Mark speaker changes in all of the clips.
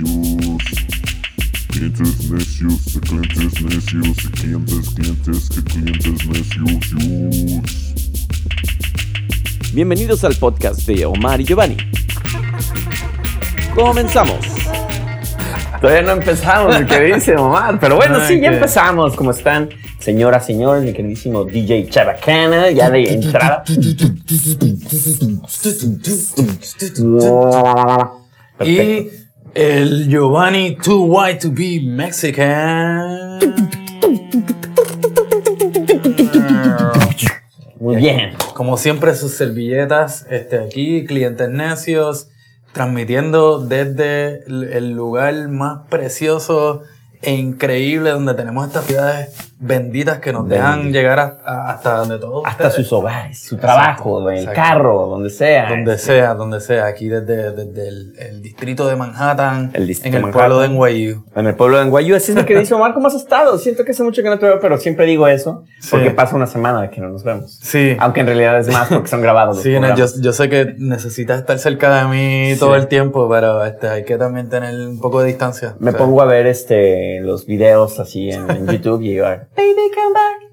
Speaker 1: necios. Clientes necios, de clientes necios, de clientes, clientes, que clientes necios.
Speaker 2: Bienvenidos al podcast de Omar y Giovanni. Comenzamos.
Speaker 3: Todavía no empezamos, ¿qué dice Omar? Pero bueno,
Speaker 4: Ay,
Speaker 3: sí, ya
Speaker 4: qué-
Speaker 3: empezamos. ¿Cómo están? Señoras, señores, mi queridísimo DJ Chabacana, ya de entrada. Perfecto.
Speaker 4: Y el Giovanni Too White to Be Mexican.
Speaker 3: Muy bien.
Speaker 4: Como siempre, sus servilletas este, aquí, clientes necios, transmitiendo desde el lugar más precioso e increíble donde tenemos estas ciudades benditas que nos dejan llegar a- a- hasta donde todos
Speaker 3: Hasta
Speaker 4: ustedes-
Speaker 3: sus hogares, su trabajo, el
Speaker 4: exacto.
Speaker 3: carro, donde sea.
Speaker 4: Donde sea, donde sea, aquí desde, desde el, el distrito de Manhattan,
Speaker 3: El distrito
Speaker 4: en el
Speaker 3: de
Speaker 4: pueblo de
Speaker 3: Manhattan.
Speaker 4: NYU.
Speaker 3: En el pueblo de Anguayu, así es mi queridísimo Omar, ¿cómo has estado? Siento que hace mucho que no te veo, pero siempre digo eso, porque
Speaker 4: Sí.
Speaker 3: pasa una semana de que no nos vemos.
Speaker 4: Sí.
Speaker 3: Aunque en realidad es más porque son grabados. los
Speaker 4: Sí, no, yo, yo sé que necesitas estar cerca de mí todo
Speaker 3: Sí.
Speaker 4: el tiempo, pero este, hay que también tener un poco de distancia.
Speaker 3: Me
Speaker 4: O sea,
Speaker 3: pongo a ver este los videos así en, en YouTube y digo, Baby come back.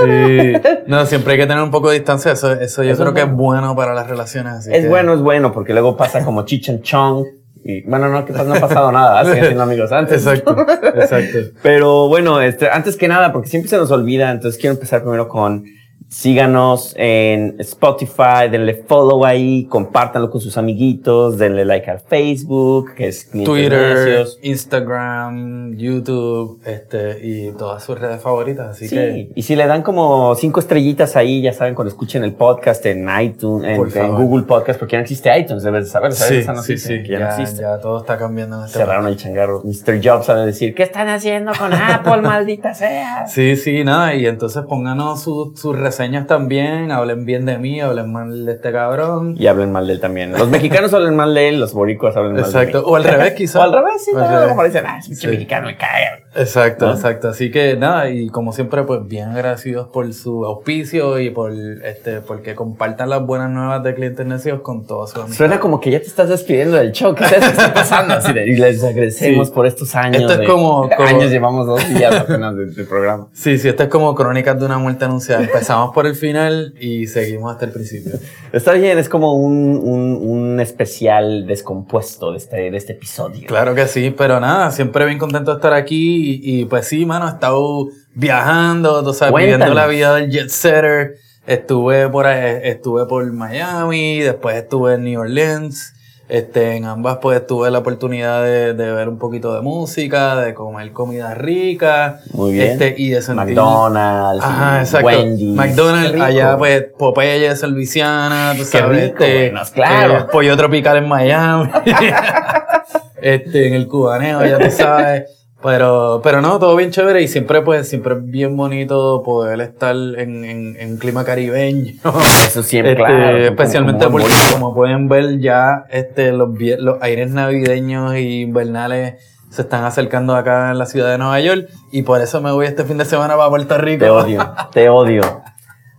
Speaker 4: Sí. No, siempre hay que tener un poco de distancia. Eso, eso yo
Speaker 3: Eso
Speaker 4: creo
Speaker 3: es
Speaker 4: que es
Speaker 3: bueno.
Speaker 4: para las relaciones. así
Speaker 3: Es
Speaker 4: que-
Speaker 3: bueno, es bueno, porque luego pasa como Chichan Chong. Y bueno, no, que pasa- no ha pasado nada, siguen siendo amigos antes.
Speaker 4: Exacto, exacto.
Speaker 3: Pero bueno, este, antes que nada, porque siempre se nos olvida, entonces quiero empezar primero con síganos en Spotify, denle follow ahí, compártanlo con sus amiguitos, denle like al Facebook, que es Clientes
Speaker 4: Twitter. Instagram, YouTube, este, y todas sus redes favoritas. Así
Speaker 3: Sí,
Speaker 4: que,
Speaker 3: y si le dan como cinco estrellitas ahí, ya saben, cuando escuchen el podcast en iTunes, en. Google Podcast, porque ya no existe iTunes, debes de saber, ¿sabes?
Speaker 4: sí, sí, sí,
Speaker 3: que ya,
Speaker 4: ya,
Speaker 3: no existe.
Speaker 4: ya todo está cambiando en este
Speaker 3: Cerraron el changarro. Mr. Jobs sabe decir, ¿qué están haciendo con Apple, maldita sea?
Speaker 4: Sí, sí, nada, y entonces pónganos sus sus reseñas también, hablen bien de mí, hablen mal de este cabrón.
Speaker 3: Y hablen mal de él también. Los mexicanos hablan mal de él, los boricuas hablan mal
Speaker 4: Exacto,
Speaker 3: de mí.
Speaker 4: o al revés quizás.
Speaker 3: O al revés, sí,
Speaker 4: O al
Speaker 3: no,
Speaker 4: revés.
Speaker 3: como dicen, ah, es
Speaker 4: Sí.
Speaker 3: mexicano, me cae.
Speaker 4: Exacto,
Speaker 3: ¿No?
Speaker 4: exacto. Así que nada, y como siempre, pues bien agradecidos por su auspicio y por este, porque compartan las buenas nuevas de clientes necios con todos sus amigos.
Speaker 3: Suena como que ya te estás despidiendo del show. ¿Qué qué está pasando? Así de, y les agradecemos
Speaker 4: Sí.
Speaker 3: por estos años.
Speaker 4: Esto es
Speaker 3: de-
Speaker 4: como- como-
Speaker 3: Años llevamos dos días apenas de, de programa.
Speaker 4: Sí, sí, esto es como crónicas de una muerte anunciada. Empezamos por el final y seguimos hasta el principio.
Speaker 3: Está bien, es como un, un, un especial descompuesto de este, de este episodio.
Speaker 4: Claro que sí, pero nada, siempre bien contento de estar aquí y, y, pues sí, mano, he estado viajando, tú sabes,
Speaker 3: Cuéntanos.
Speaker 4: viviendo la vida del jet setter. Estuve por ahí- estuve por Miami, después estuve en New Orleans. Este, en ambas pues tuve la oportunidad de, de ver un poquito de música, de comer comida rica.
Speaker 3: Muy bien.
Speaker 4: Este, y de sentir...
Speaker 3: McDonald's,
Speaker 4: Ajá, exacto.
Speaker 3: Wendy's.
Speaker 4: McDonald's, allá pues Popeyes en Luisiana, tú sabes,
Speaker 3: rico,
Speaker 4: este,
Speaker 3: claro.
Speaker 4: eh, pollo tropical en Miami, este, en el cubaneo, ya tú sabes. Pero, pero no, todo bien chévere y siempre pues, siempre es bien bonito poder estar en, en, en un clima caribeño.
Speaker 3: Eso siempre,
Speaker 4: Este,
Speaker 3: claro.
Speaker 4: especialmente
Speaker 3: como
Speaker 4: porque como pueden ver ya este, los, los aires navideños y invernales se están acercando acá en la ciudad de Nueva York y por eso me voy este fin de semana para Puerto Rico.
Speaker 3: Te odio, te odio.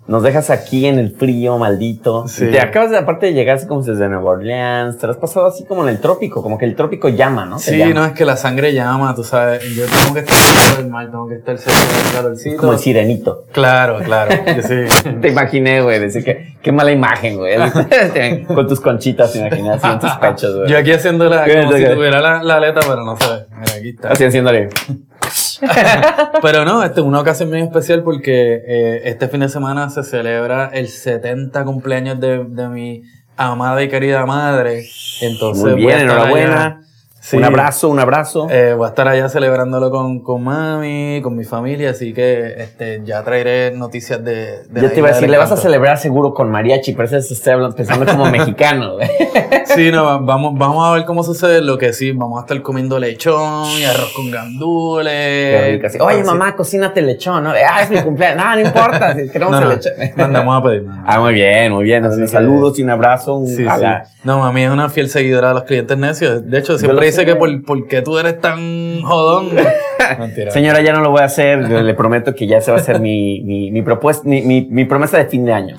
Speaker 3: Nos dejas aquí en el frío, maldito.
Speaker 4: Sí.
Speaker 3: Y Te acabas de, aparte de llegar así como desde Nueva Orleans, te lo has pasado así como en el trópico, como que el trópico llama, ¿no? Te
Speaker 4: Sí,
Speaker 3: llama.
Speaker 4: no, es que la sangre llama, tú sabes. Yo tengo que estar cerca del mar, tengo que estar cerca del calorcito.
Speaker 3: Como el sirenito.
Speaker 4: Claro, claro. yo sí.
Speaker 3: Te imaginé, güey, decir que qué mala imagen, güey. Con tus conchitas, te imaginé así en tus pechos, güey.
Speaker 4: Yo aquí haciéndola como
Speaker 3: Fíjate
Speaker 4: si tuviera la, la aleta, pero no sé. Mira, aquí está.
Speaker 3: Así haciéndole.
Speaker 4: Pero no, este es una ocasión muy especial porque eh, este fin de semana se celebra el 70 cumpleaños de, de mi amada y querida madre. Entonces,
Speaker 3: Muy bien, enhorabuena.
Speaker 4: Sí.
Speaker 3: Un abrazo, un abrazo.
Speaker 4: Eh, voy a estar allá celebrándolo con, con mami, con mi familia, así que este, ya traeré noticias de, de
Speaker 3: Yo te iba a decir, le vas a celebrar seguro con mariachi, pero eso estoy hablando- pensando como mexicano.
Speaker 4: Sí, no, vamos, vamos a ver cómo sucede. Lo que sí, vamos a estar comiendo lechón y arroz con gandules.
Speaker 3: Rico, Oye, mamá, cocínate lechón, ¿no? Ah, es mi cumpleaños. No, no importa, si queremos
Speaker 4: No,
Speaker 3: el
Speaker 4: no,
Speaker 3: lechón.
Speaker 4: mandamos a pedir. no.
Speaker 3: Ah, muy bien, muy bien.
Speaker 4: Que-
Speaker 3: saludos y un abrazo. Un,
Speaker 4: Sí, sí. No, mami es una fiel seguidora de los clientes necios. De hecho, siempre dice
Speaker 3: sé.
Speaker 4: que por, por qué tú eres tan jodón Mentira.
Speaker 3: Señora, ya no lo voy a hacer. Le le prometo que ya se va a hacer mi, mi, mi, propuesta, mi, mi, mi promesa de fin de año.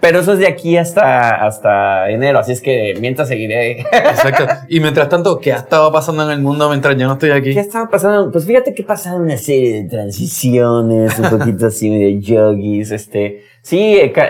Speaker 3: Pero eso es de aquí hasta, hasta enero. Así es que mientras seguiré.
Speaker 4: Exacto. Y mientras tanto, ¿qué ha estado pasando en el mundo mientras yo no estoy aquí?
Speaker 3: ¿Qué estaba pasando? Pues fíjate que pasaron una serie de transiciones, un poquito así de yogis, este. Sí, eh, eh,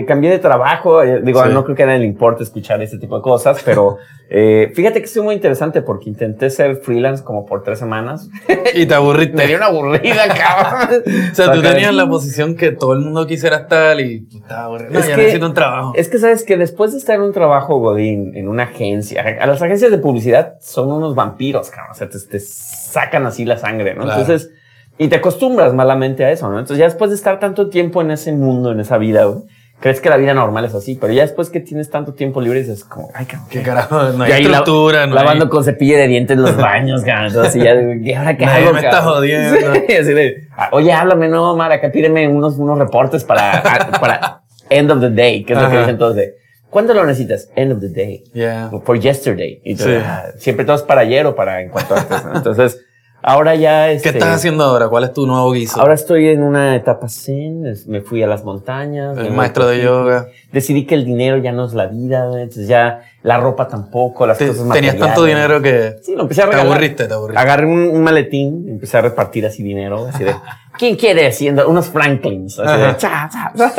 Speaker 3: eh, cambié de trabajo. eh, digo,
Speaker 4: Sí.
Speaker 3: no creo que a nadie le importe escuchar este tipo de cosas, pero eh, fíjate que estuvo muy interesante porque intenté ser freelance como por tres semanas.
Speaker 4: Y te aburriste.
Speaker 3: Me dio una aburrida, cabrón.
Speaker 4: O sea, tú tenías la posición que todo el mundo quisiera estar y tú estabas aburrido. No,
Speaker 3: Es
Speaker 4: ya
Speaker 3: que-
Speaker 4: necesito un trabajo.
Speaker 3: Es que sabes que después de estar en un trabajo, Godín, en una agencia, a las agencias de publicidad son unos vampiros, cabrón. O sea, te, te sacan así la sangre, ¿no?
Speaker 4: Claro.
Speaker 3: Entonces, y te acostumbras malamente a eso, ¿no? Entonces, ya después de estar tanto tiempo en ese mundo, en esa vida, güey, crees que la vida normal es así, pero ya después que tienes tanto tiempo libre, dices como, ay, cabrón.
Speaker 4: ¿Qué carajo? No hay
Speaker 3: ahí la-
Speaker 4: estructura, no
Speaker 3: lavando
Speaker 4: hay...
Speaker 3: con cepillo de dientes los baños, cabrón. Entonces, ya, ¿y ahora qué hago,
Speaker 4: me está jodiendo.
Speaker 3: Sí, así de, "Ah, oye, háblame, no, Omar, acá pídeme unos, unos reportes para, a- para end of the day, que es lo que
Speaker 4: Ajá.
Speaker 3: dicen todos de, ¿cuándo lo necesitas? End of the day.
Speaker 4: Yeah.
Speaker 3: For yesterday. Y tú,
Speaker 4: Sí.
Speaker 3: "Ah, siempre todo es para ayer o para en cuanto antes, ¿no? Entonces, ahora ya,
Speaker 4: ¿Qué
Speaker 3: este,
Speaker 4: estás haciendo ahora? ¿Cuál es tu nuevo guiso?
Speaker 3: Ahora estoy en una etapa zen, me fui a las montañas.
Speaker 4: el maestro de yoga.
Speaker 3: Decidí que el dinero ya no es la vida, entonces ya la ropa tampoco, las
Speaker 4: Te-
Speaker 3: cosas
Speaker 4: tenías tanto
Speaker 3: materiales.
Speaker 4: dinero que
Speaker 3: Sí, lo empecé a
Speaker 4: te
Speaker 3: regalar.
Speaker 4: aburriste, te aburriste.
Speaker 3: Agarré un, un maletín, empecé a repartir así dinero, así de, ¿quién quiere? Haciendo unos Franklins, así de,
Speaker 4: Ajá.
Speaker 3: cha, cha, cha.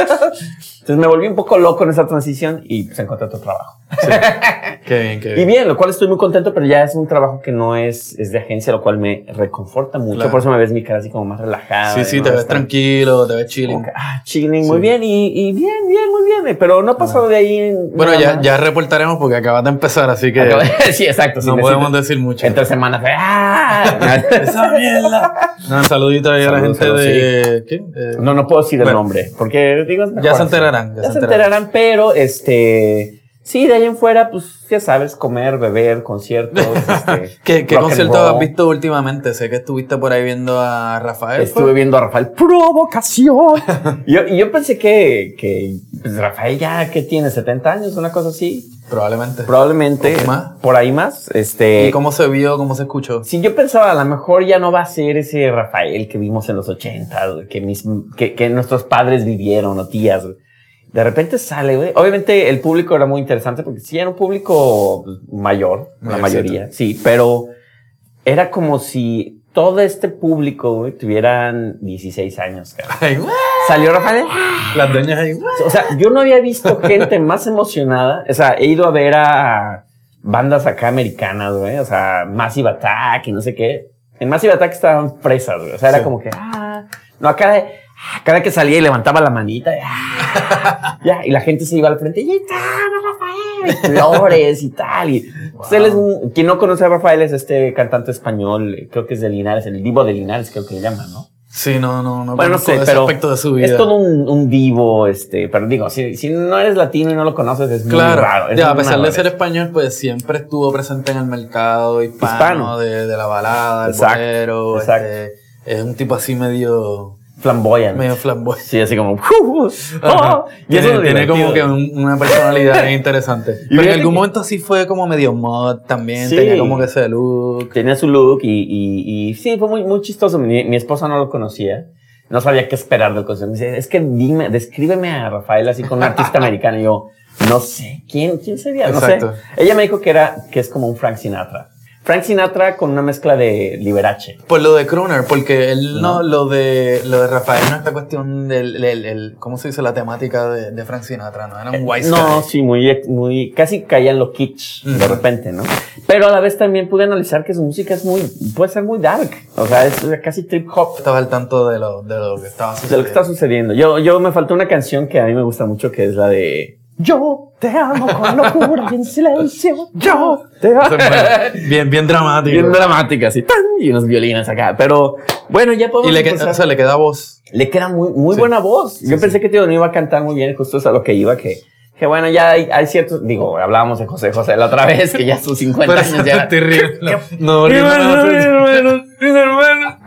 Speaker 3: Entonces me volví un poco loco en esa transición y pues encontré otro trabajo.
Speaker 4: Qué bien, qué
Speaker 3: Y
Speaker 4: bien.
Speaker 3: bien, lo cual estoy muy contento, pero ya es un trabajo que no es, es de agencia, lo cual me reconforta mucho.
Speaker 4: Claro.
Speaker 3: Por eso me ves mi cara así como más relajada.
Speaker 4: Sí, sí, te ves
Speaker 3: estar
Speaker 4: tranquilo, te ves chilling.
Speaker 3: que, Ah, chilling, muy bien. Y, y bien, bien, muy bien. Pero no ha pasado de ahí. en
Speaker 4: Bueno, ya,
Speaker 3: más.
Speaker 4: ya reportaremos porque acabas de empezar, así que
Speaker 3: sí, exacto.
Speaker 4: no podemos decir mucho.
Speaker 3: En tres semanas. ¡ah!
Speaker 4: ¡Esa mierda! No, un saludito ahí a la gente
Speaker 3: saludos,
Speaker 4: de... ¿Qué? Eh,
Speaker 3: No, no puedo decir el nombre, porque digo, es mejor
Speaker 4: Ya se enterarán,
Speaker 3: Ya, se enterarán, pero este, sí, de ahí en fuera, pues ya sabes, comer, beber, conciertos. este,
Speaker 4: ¿Qué, qué concierto has visto últimamente? Sé que estuviste por ahí viendo a Rafael.
Speaker 3: Estuve
Speaker 4: ¿fue?
Speaker 3: viendo a Rafael. ¡Provocación! yo, yo pensé que, que pues, Rafael ya que tiene 70 años, una cosa así.
Speaker 4: Probablemente.
Speaker 3: Probablemente.
Speaker 4: ¿O más?
Speaker 3: Por ahí más. Este.
Speaker 4: ¿Y cómo se vio, cómo se escuchó?
Speaker 3: Si yo pensaba, a lo mejor ya no va a ser ese Rafael que vimos en los 80, güey, que, mis, que, que nuestros padres vivieron o tías. De repente sale, güey. Obviamente el público era muy interesante porque sí era un público pues, mayor, la mayoría, sí, pero era como si todo este público, güey, tuvieran 16 años.
Speaker 4: Ay.
Speaker 3: Salió Rafael.
Speaker 4: Las doñas ahí.
Speaker 3: O sea, yo no había visto gente más emocionada. O sea, he ido a ver a bandas acá americanas, güey. O sea, Massive Attack y no sé qué. En Massive Attack estaban fresas, güey. O sea, era
Speaker 4: Sí.
Speaker 3: como que, ah, no, acá, cada que salía y levantaba la manita, ah, ya, y la gente se iba al frente, y está, Rafael, y flores y tal. Y, pues, él es un- quien no conoce a Rafael es este cantante español, creo que es de Linares, el divo de Linares, creo que le llaman, ¿no?
Speaker 4: Sí, no, no, no.
Speaker 3: Bueno, no sé, pero
Speaker 4: aspecto de su vida.
Speaker 3: es todo un, un divo, este, pero digo, si, si no eres latino y no lo conoces, es muy
Speaker 4: Claro,
Speaker 3: raro. es
Speaker 4: ya, a pesar de ser español, pues siempre estuvo presente en el mercado hispano,
Speaker 3: Hispano.
Speaker 4: De, de la balada, el
Speaker 3: Exacto,
Speaker 4: bolero,
Speaker 3: exacto.
Speaker 4: este, es un tipo así medio,
Speaker 3: flamboyant.
Speaker 4: medio flamboyante.
Speaker 3: Sí, así como. oh, y eso
Speaker 4: Tiene,
Speaker 3: es
Speaker 4: tiene como que un- una personalidad interesante. Pero en algún
Speaker 3: que-
Speaker 4: momento sí fue como medio mod también,
Speaker 3: Sí.
Speaker 4: tenía como que ese look.
Speaker 3: Tenía su look y, y, y sí, fue muy, muy chistoso. Mi, mi esposa no lo conocía. No sabía qué esperar del concierto. Me dice, es que dime, descríbeme a Rafael así con un artista americano. Y yo, no sé, ¿quién, quién sería? No
Speaker 4: Exacto.
Speaker 3: sé. Ella me dijo que era, que es como un Frank Sinatra. Frank Sinatra con una mezcla de Liberace.
Speaker 4: Por lo de Crooner, porque él no,
Speaker 3: No.
Speaker 4: lo de lo de Rafael no es esta cuestión del, el, el- ¿cómo se dice? La temática de, de Frank Sinatra, ¿no? Era un
Speaker 3: Eh, No, sí, muy, muy, casi caía en lo kitsch de repente, ¿no? Pero a la vez también pude analizar que su música es muy, puede ser muy dark. O sea, es casi trip hop
Speaker 4: Estaba al tanto de lo, de lo que estaba
Speaker 3: de lo
Speaker 4: sucediendo.
Speaker 3: que está sucediendo. Yo, yo me faltó una canción que a mí me gusta mucho que es la de Yo te amo con locura y en silencio. Yo te amo.
Speaker 4: Bien, bien dramático.
Speaker 3: Bien dramática, así, tan, y unos violines acá. Pero bueno, ya podemos
Speaker 4: y le, que- o sea, le queda voz.
Speaker 3: Le queda muy, muy
Speaker 4: Sí.
Speaker 3: buena voz. Yo
Speaker 4: Sí,
Speaker 3: pensé que tío no iba a cantar muy bien, justo es a lo que iba, que, que bueno, ya hay, hay ciertos, digo, hablábamos de José José la otra vez, que ya sus 50
Speaker 4: Pero
Speaker 3: años ya.
Speaker 4: terrible. No, no,
Speaker 3: Mi
Speaker 4: no, no, no.
Speaker 3: hermano, mi hermano.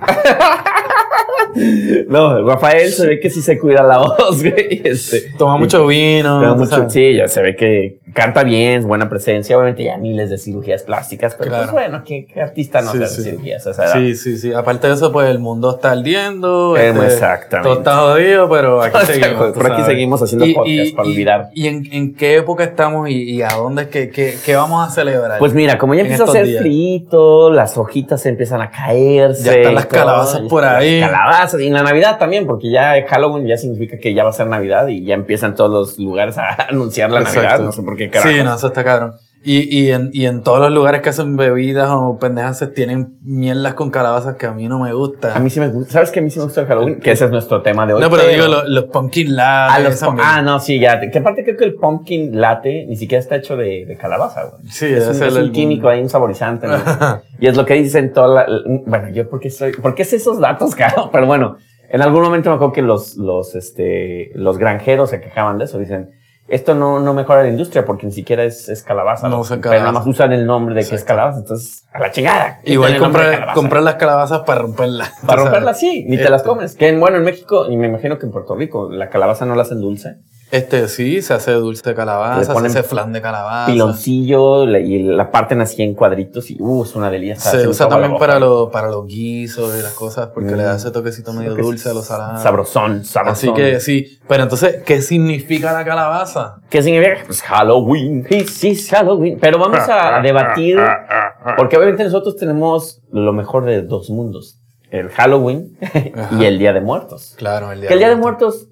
Speaker 3: No, Rafael se ve que sí se cuida la voz, güey. Este,
Speaker 4: Toma mucho vino.
Speaker 3: Toma mucho, sí, ya se ve que canta bien, buena presencia, obviamente ya miles de cirugías plásticas, pero
Speaker 4: Claro.
Speaker 3: pues bueno, ¿qué, qué artista no
Speaker 4: Sí,
Speaker 3: hace
Speaker 4: sí.
Speaker 3: cirugías a esa edad?
Speaker 4: Sí, sí, sí. Aparte de eso, pues el mundo está ardiendo.
Speaker 3: Eh,
Speaker 4: este,
Speaker 3: exactamente.
Speaker 4: Todo está jodido, pero aquí seguimos.
Speaker 3: por aquí seguimos haciendo podcast para olvidar.
Speaker 4: ¿Y en, en qué época estamos y, y a dónde es que, que- que vamos a celebrar?
Speaker 3: Pues mira, como ya empieza a hacer
Speaker 4: días.
Speaker 3: frío, las hojitas empiezan a caerse.
Speaker 4: Ya están las
Speaker 3: y todo,
Speaker 4: calabazas
Speaker 3: y
Speaker 4: por
Speaker 3: las
Speaker 4: ahí.
Speaker 3: Calabazas. Y en la Navidad también, porque ya Halloween ya significa que ya va a ser Navidad y ya empiezan todos los lugares a anunciar la
Speaker 4: Exacto.
Speaker 3: Navidad. No sé por qué carajo.
Speaker 4: Sí, no, eso está cabrón. Y, y, en, y en todos los lugares que hacen bebidas o pendejas tienen mierdas con calabazas que a mí no me gustan.
Speaker 3: A mí sí me gusta. ¿Sabes que a mí sí me gusta el Halloween? Que ese es nuestro tema de hoy.
Speaker 4: no, pero digo los, los pumpkin latte.
Speaker 3: Ah, los
Speaker 4: mierdas.
Speaker 3: ah, no, sí, ya. Que aparte creo que el pumpkin latte ni siquiera está hecho de, de calabaza, güey.
Speaker 4: Sí,
Speaker 3: es
Speaker 4: debe
Speaker 3: un,
Speaker 4: ser
Speaker 3: es un
Speaker 4: el-
Speaker 3: químico, hay un saborizante. ¿no? y es lo que dicen toda la, Bueno, yo porque soy... ¿Por qué sé esos datos, cabrón? Pero bueno, en algún momento me acuerdo que los, los, este, los granjeros se quejaban de eso. Dicen, esto no, no mejora la industria porque ni siquiera es, es calabaza.
Speaker 4: No usan
Speaker 3: Pero nada
Speaker 4: calabaza.
Speaker 3: más usan el nombre de que es calabaza. Entonces, a la chingada.
Speaker 4: Igual comprar,
Speaker 3: calabaza.
Speaker 4: comprar las calabazas para romperlas.
Speaker 3: Para
Speaker 4: tú
Speaker 3: romperla,
Speaker 4: sabes.
Speaker 3: sí, ni te las
Speaker 4: Este,
Speaker 3: comes. Que en- bueno, en México, y me imagino que en Puerto Rico, la calabaza no la hacen dulce.
Speaker 4: Este sí, se hace dulce de calabaza, se hace flan de calabaza.
Speaker 3: piloncillo la- y la parten así en cuadritos y uh, es una delicia.
Speaker 4: Se usa también para, los para los guisos y las cosas porque
Speaker 3: Mm.
Speaker 4: le da ese toquecito medio
Speaker 3: Creo
Speaker 4: dulce a los salados.
Speaker 3: Sabrosón, sabrosón.
Speaker 4: Así que sí. Pero entonces, ¿qué significa la calabaza?
Speaker 3: ¿Qué significa? Pues Halloween, it's, it's Halloween. Pero vamos a debatir, porque obviamente nosotros tenemos lo mejor de dos mundos. El Halloween
Speaker 4: Ajá.
Speaker 3: y el Día de Muertos.
Speaker 4: Claro, el día
Speaker 3: Que el Día de Muertos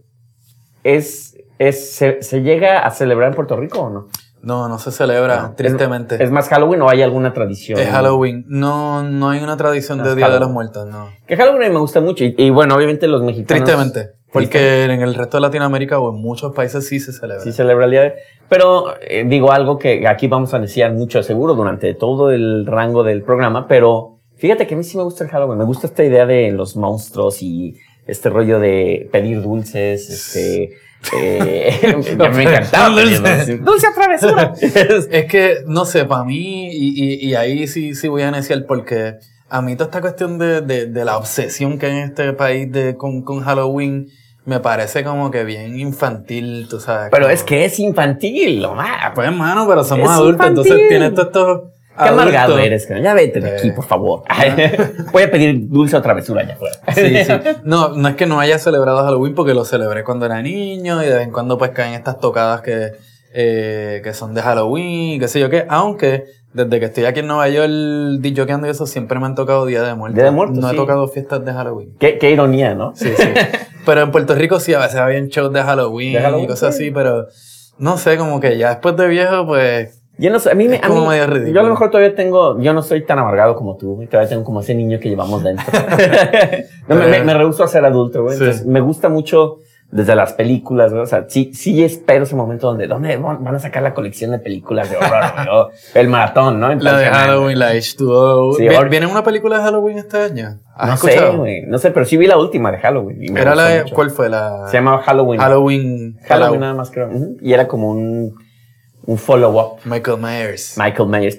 Speaker 3: es, es se, se llega a celebrar en Puerto Rico o no?
Speaker 4: No, no se celebra,
Speaker 3: No.
Speaker 4: tristemente.
Speaker 3: ¿Es, es más Halloween o hay alguna tradición?
Speaker 4: Es Halloween. No, no hay una tradición
Speaker 3: No,
Speaker 4: de Día de los. Muertos, no.
Speaker 3: Que Halloween me gusta mucho. Y, y bueno, obviamente los mexicanos.
Speaker 4: Tristemente. Porque en el resto de Latinoamérica o en muchos países sí se celebra.
Speaker 3: Sí celebra el día de... Pero eh, digo algo que aquí vamos a necesitar mucho seguro durante todo el rango del programa, pero fíjate que a mí sí me gusta el Halloween. Me gusta esta idea de los monstruos y este rollo de pedir dulces, este... Eh, me encantaba. dulces. ¡Dulce travesura!
Speaker 4: Es que, no sé, para mí, y, y, y ahí sí, sí voy a iniciar porque a mí toda esta cuestión de, de, de la obsesión que hay en este país de, con, con Halloween me parece como que bien infantil, tú sabes.
Speaker 3: pero
Speaker 4: como-
Speaker 3: es que es infantil, Omar.
Speaker 4: Pues, hermano, pero somos
Speaker 3: Es
Speaker 4: adultos, entonces tienes todos estos.
Speaker 3: Qué amargado
Speaker 4: adultos.
Speaker 3: eres, cara. Ya vete de aquí, por favor. Voy a pedir dulce o travesura allá afuera.
Speaker 4: Sí, sí. No, no es que no haya celebrado Halloween porque lo celebré cuando era niño y de vez en cuando pues caen estas tocadas que, eh, que son de Halloween qué sé yo qué. Aunque desde que estoy aquí en Nueva York DJokeando y eso siempre me han tocado Día de Muertos.
Speaker 3: Día de Muertos,
Speaker 4: No
Speaker 3: sí.
Speaker 4: he tocado fiestas de Halloween.
Speaker 3: Qué, qué ironía, ¿no?
Speaker 4: Sí, sí. pero en Puerto Rico sí a veces habían shows de Halloween,
Speaker 3: De Halloween,
Speaker 4: y cosas
Speaker 3: sí.
Speaker 4: así, pero no sé, como que ya después de viejo pues...
Speaker 3: Yo no sé, a mí me. A mí-
Speaker 4: medio.
Speaker 3: Yo a lo mejor todavía tengo. Yo no soy tan amargado como tú, güey. Todavía tengo como ese niño que llevamos dentro. no, me, me, me rehuso a ser adulto, güey.
Speaker 4: Sí.
Speaker 3: Entonces, me gusta mucho desde las películas, güey. O sea, sí, sí espero ese momento donde. ¿Dónde van a sacar la colección de películas de horror, güey? O el maratón, ¿no?
Speaker 4: La de
Speaker 3: Entonces,
Speaker 4: Halloween, la H2O.
Speaker 3: Sí,
Speaker 4: ¿Viene
Speaker 3: ahora-
Speaker 4: ¿Viene una película de Halloween este año? ¿Has
Speaker 3: No
Speaker 4: escuchado?
Speaker 3: sé, güey. No sé, pero sí vi la última de Halloween. y me
Speaker 4: Era la de. ¿cuál fue la?
Speaker 3: Se llamaba Halloween.
Speaker 4: Halloween.
Speaker 3: Halloween nada más, creo. Y era como un, un follow-up.
Speaker 4: Michael Myers.
Speaker 3: Michael Myers.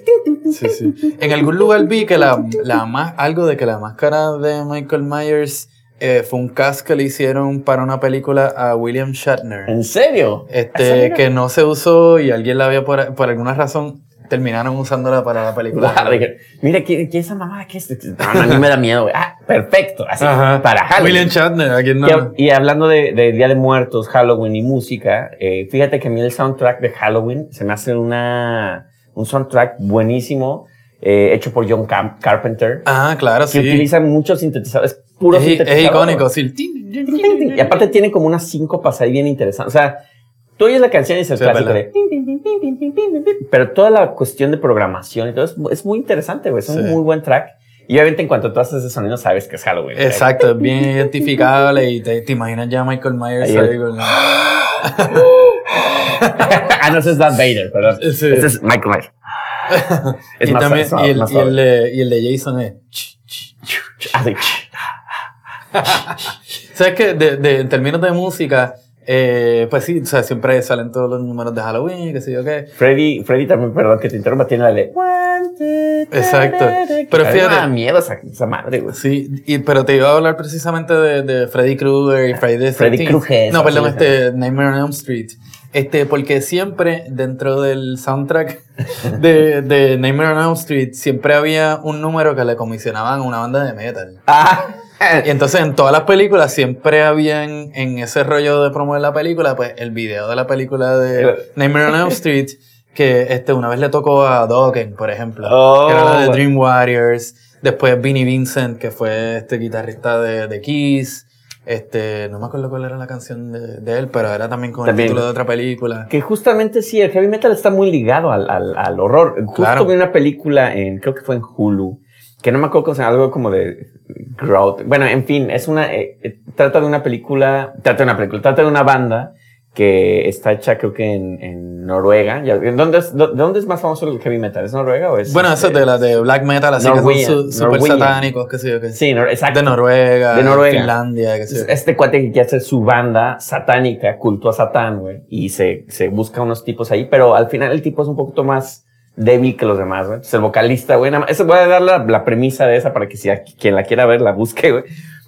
Speaker 4: Sí, sí. En algún lugar vi que la, la más, algo de que la máscara de Michael Myers eh, fue un cast que le hicieron para una película a William Shatner.
Speaker 3: ¿En serio? ¿Esa
Speaker 4: Este, que no se usó y alguien la vio por, por alguna razón, terminaron usándola para la película.
Speaker 3: Mira, ¿qué, qué es esa mamá? ¿Qué es? No, a mí me da miedo, güey. Ah, perfecto. Así,
Speaker 4: Ajá.
Speaker 3: para Halloween.
Speaker 4: William Shatner, a quien no.
Speaker 3: Que- y hablando de, de Día de Muertos, Halloween y música, eh, fíjate que a mí el soundtrack de Halloween se me hace una, un soundtrack buenísimo, eh, hecho por John Carpenter,
Speaker 4: Ah, claro,
Speaker 3: que
Speaker 4: sí.
Speaker 3: utiliza muchos sintetizadores, puro
Speaker 4: Es,
Speaker 3: sintetizador.
Speaker 4: es icónico, sí.
Speaker 3: Y aparte tiene como unas síncopas ahí bien interesantes. O sea, tú oyes la canción y es el
Speaker 4: Sí,
Speaker 3: clásico de... Pero toda la cuestión de programación y todo es, es muy interesante, güey. Es un
Speaker 4: Sí.
Speaker 3: muy buen track. Y obviamente en cuanto tú haces ese sonido sabes que es Halloween.
Speaker 4: Exacto, es bien identificable y te, te imaginas ya Michael Myers
Speaker 3: Ahí
Speaker 4: ahí
Speaker 3: el-
Speaker 4: con la-
Speaker 3: ah, no, ese es Darth Vader, perdón.
Speaker 4: Sí.
Speaker 3: Ese es Michael Myers. Es
Speaker 4: y,
Speaker 3: más-
Speaker 4: también,
Speaker 3: es más-
Speaker 4: y, el,
Speaker 3: más
Speaker 4: y, el y el de Jason es.
Speaker 3: Así.
Speaker 4: ¿Sabes qué? De, de- en términos de música, Eh, pues sí, o sea, siempre salen todos los números de Halloween, qué sé yo qué.
Speaker 3: Freddy, Freddy también, perdón que te interrumpa, tiene la de...
Speaker 4: Exacto. Pero fíjate-
Speaker 3: Me da miedo esa, esa madre, güey.
Speaker 4: Sí, y, pero te iba a hablar precisamente de, de Freddy Krueger y Friday the
Speaker 3: Freddy
Speaker 4: 13th.
Speaker 3: Krueger,
Speaker 4: No, perdón,
Speaker 3: sí,
Speaker 4: este Nightmare on Elm Street. Este, porque siempre dentro del soundtrack de, de Nightmare on Elm Street siempre había un número que le comisionaban a una banda de metal.
Speaker 3: Ah,
Speaker 4: Y entonces en todas las películas siempre había en, ese rollo de promover la película, pues el video de la película de Nightmare on Elm Street, que este, una vez le tocó a Dokken, por ejemplo,
Speaker 3: Oh,
Speaker 4: que era la de. Dream Warriors, después Vinnie Vincent, que fue este guitarrista de, de Kiss, este, no me acuerdo cuál era la canción de, de él, pero era también con
Speaker 3: También.
Speaker 4: el título de otra película.
Speaker 3: que justamente sí, el heavy metal está muy ligado al, al, al horror. Justo
Speaker 4: Claro.
Speaker 3: vi una película en, creo que fue en Hulu, que no me acuerdo cómo se llama, algo como de Growth. Bueno, en fin, es una, eh, eh, trata de una película, trata de una película, trata de una banda que está hecha creo que en, en Noruega. ¿Dónde es, dó- ¿De dónde es más famoso el heavy metal? ¿Es Noruega o es?
Speaker 4: Bueno, eso es
Speaker 3: este,
Speaker 4: de las de black metal, así
Speaker 3: Norwegian,
Speaker 4: que son su- súper
Speaker 3: Norwegian.
Speaker 4: satánicos, qué sé yo qué.
Speaker 3: Sí, nor- exacto.
Speaker 4: De Noruega,
Speaker 3: De Noruega.
Speaker 4: Finlandia, qué sé yo.
Speaker 3: Este cuate que quiere hacer su banda satánica, culto a Satán, güey. Y se, se busca unos tipos ahí, pero al final el tipo es un poquito más débil que los demás, güey. Entonces el vocalista, güey, nada más, eso voy a dar la, la premisa de esa para que si a- quien la quiera ver la busque, güey.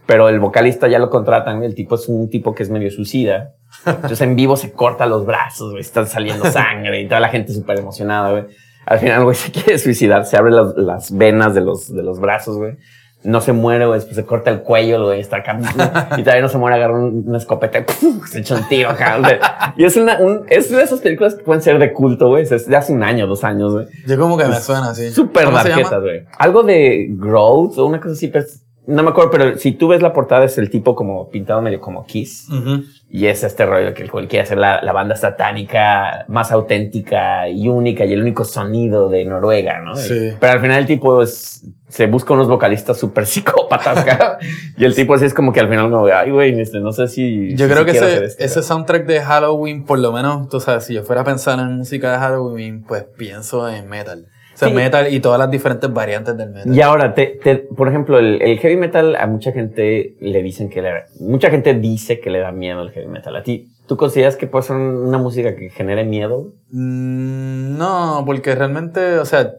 Speaker 3: Pero el vocalista ya lo contratan. El tipo es un tipo que es medio suicida. Entonces en vivo se corta los brazos, güey. Están saliendo sangre y toda la gente súper emocionada, güey. Al final, güey, se quiere suicidar. Se abre las, las venas de los, de los brazos, güey. No se muere, güey. Después se corta el cuello, güey. Está acá. Y todavía no se muere. Agarra un- una escopeta. Se echa un tiro acá. Y es una, un- es una de esas películas que pueden ser de culto, güey. Es de hace un año, dos años, güey.
Speaker 4: Yo como que me suena así.
Speaker 3: Súper marquetas, güey. Algo de Growth o una cosa así, pero es- no me acuerdo, pero si tú ves la portada es el tipo como pintado medio como Kiss.
Speaker 4: Ujú.
Speaker 3: Y es este rollo que el cual quiere hacer la, la banda satánica más auténtica y única y el único sonido de Noruega, ¿no?
Speaker 4: Sí.
Speaker 3: Pero al final el tipo es, se busca unos vocalistas súper psicópatas, cara. y el tipo así es como que al final no, ay, güey, este, no sé si...
Speaker 4: Yo
Speaker 3: si
Speaker 4: creo que ese, ese soundtrack de Halloween, por lo menos, tú sabes, si yo fuera a pensar en música de Halloween, pues pienso en metal. Sea,
Speaker 3: Sí.
Speaker 4: metal y todas las diferentes variantes del metal.
Speaker 3: Y ahora, te, te- por ejemplo, el, el heavy metal, a mucha gente le dicen que le, mucha gente dice que le da miedo el heavy metal. ¿A ti, tú consideras que puede ser una música que genere miedo?
Speaker 4: Mm, no, porque realmente, o sea,